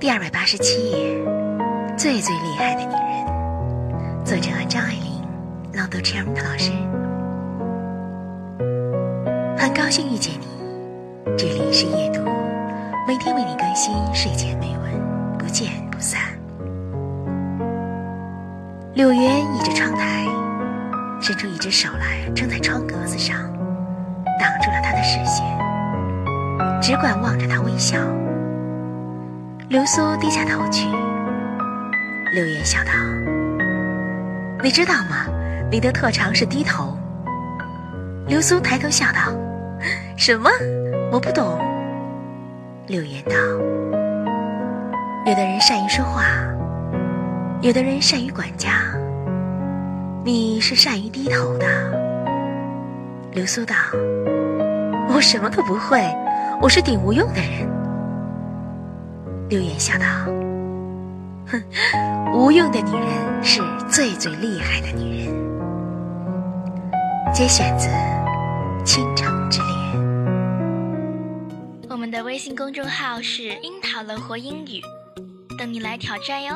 第二百八十七页，最最厉害的女人，作者张爱玲，朗读 c h e r m 老师。很高兴遇见你，这里是夜读，每天为你更新睡前美文，不见不散。柳原倚着窗台，伸出一只手来撑在窗格子上，挡住了他的视线，只管望着他微笑。流苏低下头去，柳岩笑道：“你知道吗？你的特长是低头。”流苏抬头笑道：“什么？我不懂。”柳岩道：“有的人善于说话，有的人善于管家，你是善于低头的。”流苏道：“我什么都不会，我是顶无用的人。”柳岩笑道：“哼，无用的女人是最最厉害的女人。”节选自《倾城之恋》。我们的微信公众号是“樱桃乐活英语”，等你来挑战哟。